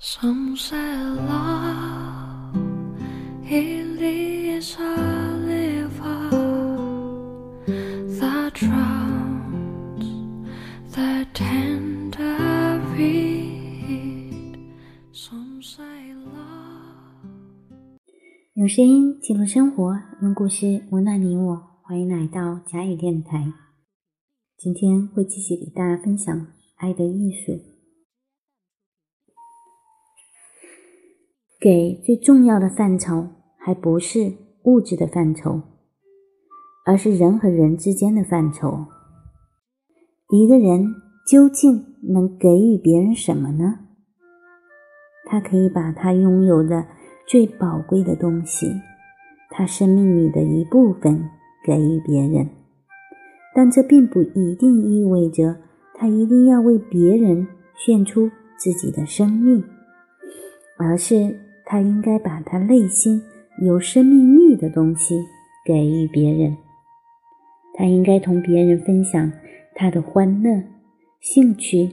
Some say love it is a river that drowns the tender reed. Some say love. 用声音记录生活，用故事温暖你我。欢迎来到甲语电台。今天会继续给大家分享爱的艺术。给最重要的范畴，还不是物质的范畴，而是人和人之间的范畴。一个人究竟能给予别人什么呢？他可以把他拥有的最宝贵的东西，他生命里的一部分给予别人，但这并不一定意味着他一定要为别人献出自己的生命，而是。他应该把他内心有生命力的东西给予别人。他应该同别人分享他的欢乐、兴趣、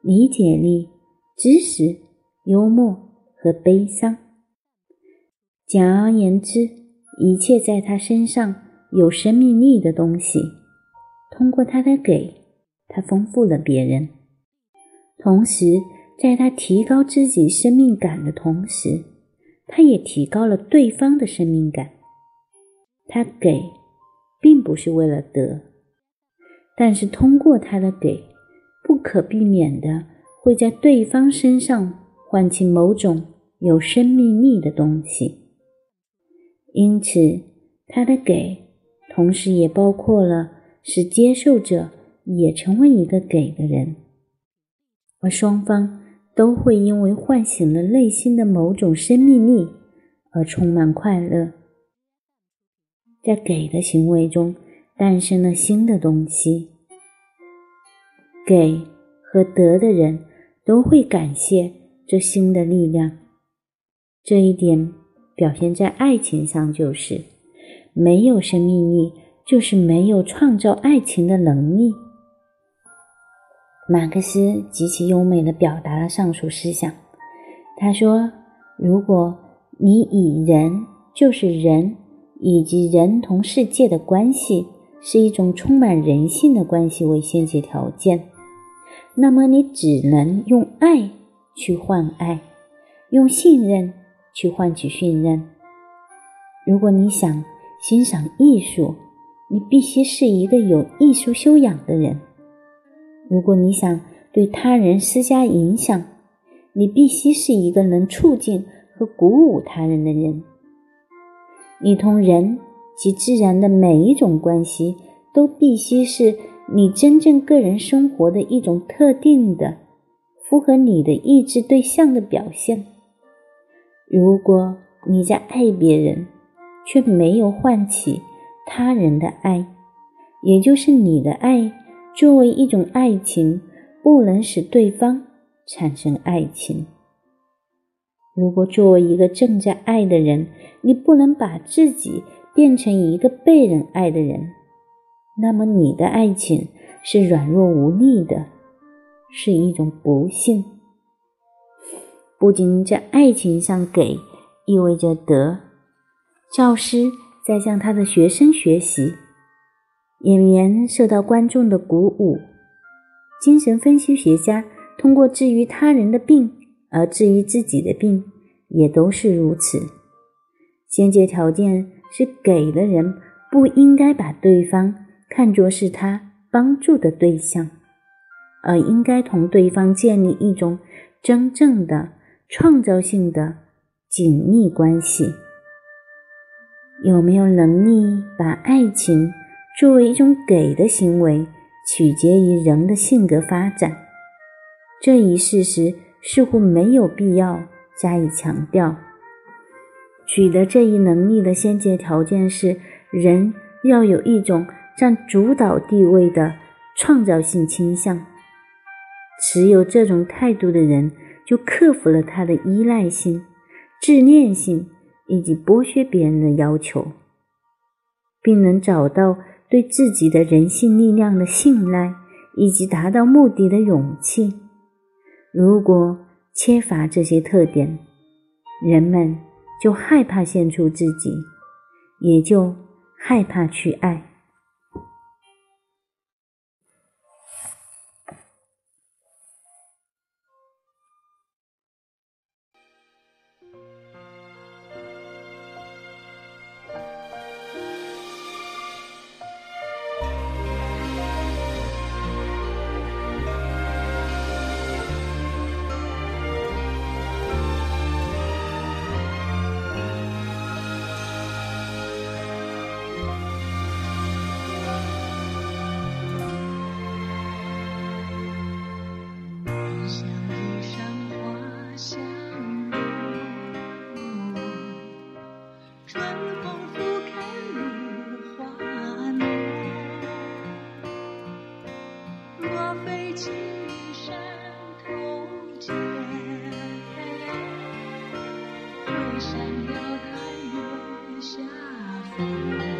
理解力、知识、幽默和悲伤。简而言之，一切在他身上有生命力的东西，通过他的给，他丰富了别人，同时在他提高自己生命感的同时。他也提高了对方的生命感。他给，并不是为了得，但是通过他的给，不可避免的会在对方身上唤起某种有生命力的东西。因此，他的给，同时也包括了使接受者也成为一个给的人，而双方。都会因为唤醒了内心的某种生命力而充满快乐，在给的行为中诞生了新的东西。给和得的人都会感谢这新的力量。这一点表现在爱情上，就是没有生命力，就是没有创造爱情的能力。马克思极其优美地表达了上述思想。他说：“如果你以人就是人以及人同世界的关系是一种充满人性的关系为先决条件，那么你只能用爱去换爱，用信任去换取信任。如果你想欣赏艺术，你必须是一个有艺术修养的人。”如果你想对他人施加影响，你必须是一个能促进和鼓舞他人的人。你同人及自然的每一种关系，都必须是你真正个人生活的一种特定的、符合你的意志对象的表现。如果你在爱别人，却没有唤起他人的爱，也就是你的爱。作为一种爱情，不能使对方产生爱情。如果作为一个正在爱的人，你不能把自己变成一个被人爱的人，那么你的爱情是软弱无力的，是一种不幸。不仅在爱情上给，意味着得。教师在向他的学生学习。演员受到观众的鼓舞，精神分析学家通过治愈他人的病而治愈自己的病，也都是如此。先决条件是给的人不应该把对方看作是他帮助的对象，而应该同对方建立一种真正的创造性的紧密关系。有没有能力把爱情？作为一种给的行为，取决于人的性格发展。这一事实似乎没有必要加以强调。取得这一能力的先决条件是，人要有一种占主导地位的创造性倾向。持有这种态度的人，就克服了他的依赖性、自恋性以及剥削别人的要求，并能找到。对自己的人性力量的信赖以及达到目的的勇气。如果缺乏这些特点人们就害怕献出自己也就害怕去爱。Música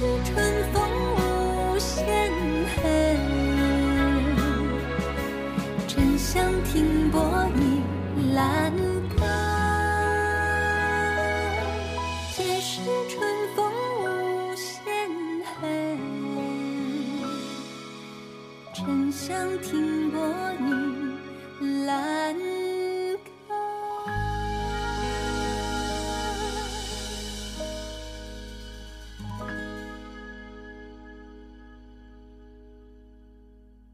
几春风无限恨？沉香停泊倚阑干。春风无限恨？沉香倚。